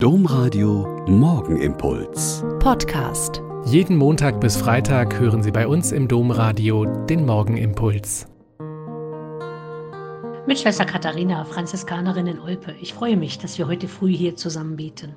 Domradio Morgenimpuls. Podcast. Jeden Montag bis Freitag hören Sie bei uns im Domradio den Morgenimpuls. Mit Schwester Katharina, Franziskanerin in Olpe. Ich freue mich, dass wir heute früh hier zusammen beten.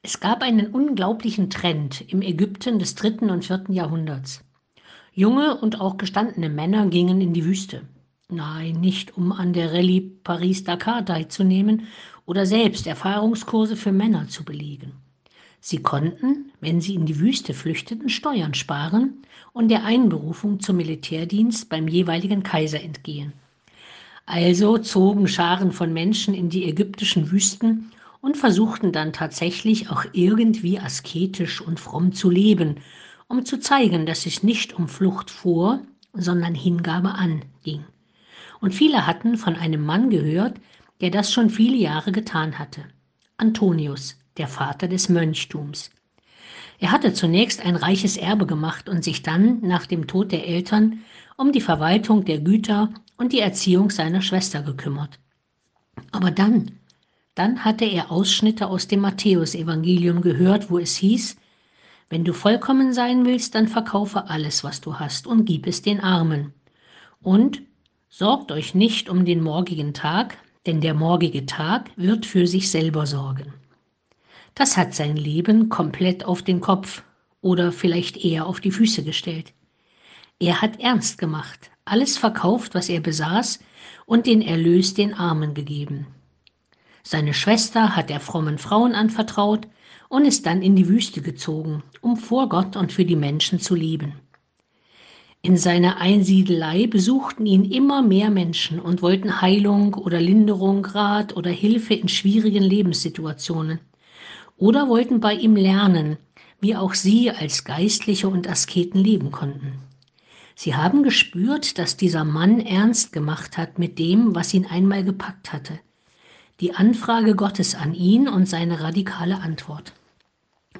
Es gab einen unglaublichen Trend im Ägypten des dritten und vierten Jahrhunderts. Junge und auch gestandene Männer gingen in die Wüste. Nein, nicht um an der Rallye Paris-Dakar teilzunehmen oder selbst Erfahrungskurse für Männer zu belegen. Sie konnten, wenn sie in die Wüste flüchteten, Steuern sparen und der Einberufung zum Militärdienst beim jeweiligen Kaiser entgehen. Also zogen Scharen von Menschen in die ägyptischen Wüsten und versuchten dann tatsächlich auch irgendwie asketisch und fromm zu leben, um zu zeigen, dass es nicht um Flucht vor, sondern Hingabe an ging. Und viele hatten von einem Mann gehört, der das schon viele Jahre getan hatte. Antonius, der Vater des Mönchtums. Er hatte zunächst ein reiches Erbe gemacht und sich dann, nach dem Tod der Eltern, um die Verwaltung der Güter und die Erziehung seiner Schwester gekümmert. Aber dann, dann hatte er Ausschnitte aus dem Matthäusevangelium gehört, wo es hieß, wenn du vollkommen sein willst, dann verkaufe alles, was du hast und gib es den Armen. Und sorgt euch nicht um den morgigen Tag, denn der morgige Tag wird für sich selber sorgen. Das hat sein Leben komplett auf den Kopf oder vielleicht eher auf die Füße gestellt. Er hat ernst gemacht, alles verkauft, was er besaß, und den Erlös den Armen gegeben. Seine Schwester hat er frommen Frauen anvertraut und ist dann in die Wüste gezogen, um vor Gott und für die Menschen zu leben. In seiner Einsiedelei besuchten ihn immer mehr Menschen und wollten Heilung oder Linderung, Rat oder Hilfe in schwierigen Lebenssituationen oder wollten bei ihm lernen, wie auch sie als Geistliche und Asketen leben konnten. Sie haben gespürt, dass dieser Mann ernst gemacht hat mit dem, was ihn einmal gepackt hatte. Die Anfrage Gottes an ihn und seine radikale Antwort.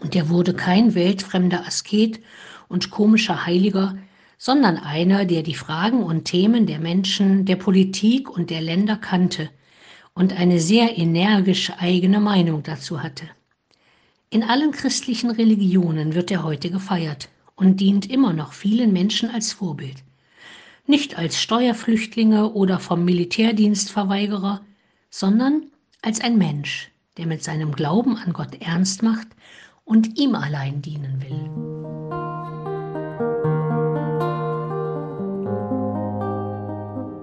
Und er wurde kein weltfremder Asket und komischer Heiliger, sondern einer, der die Fragen und Themen der Menschen, der Politik und der Länder kannte und eine sehr energische eigene Meinung dazu hatte. In allen christlichen Religionen wird er heute gefeiert und dient immer noch vielen Menschen als Vorbild. Nicht als Steuerflüchtlinge oder vom Militärdienstverweigerer, sondern als ein Mensch, der mit seinem Glauben an Gott ernst macht und ihm allein dienen will.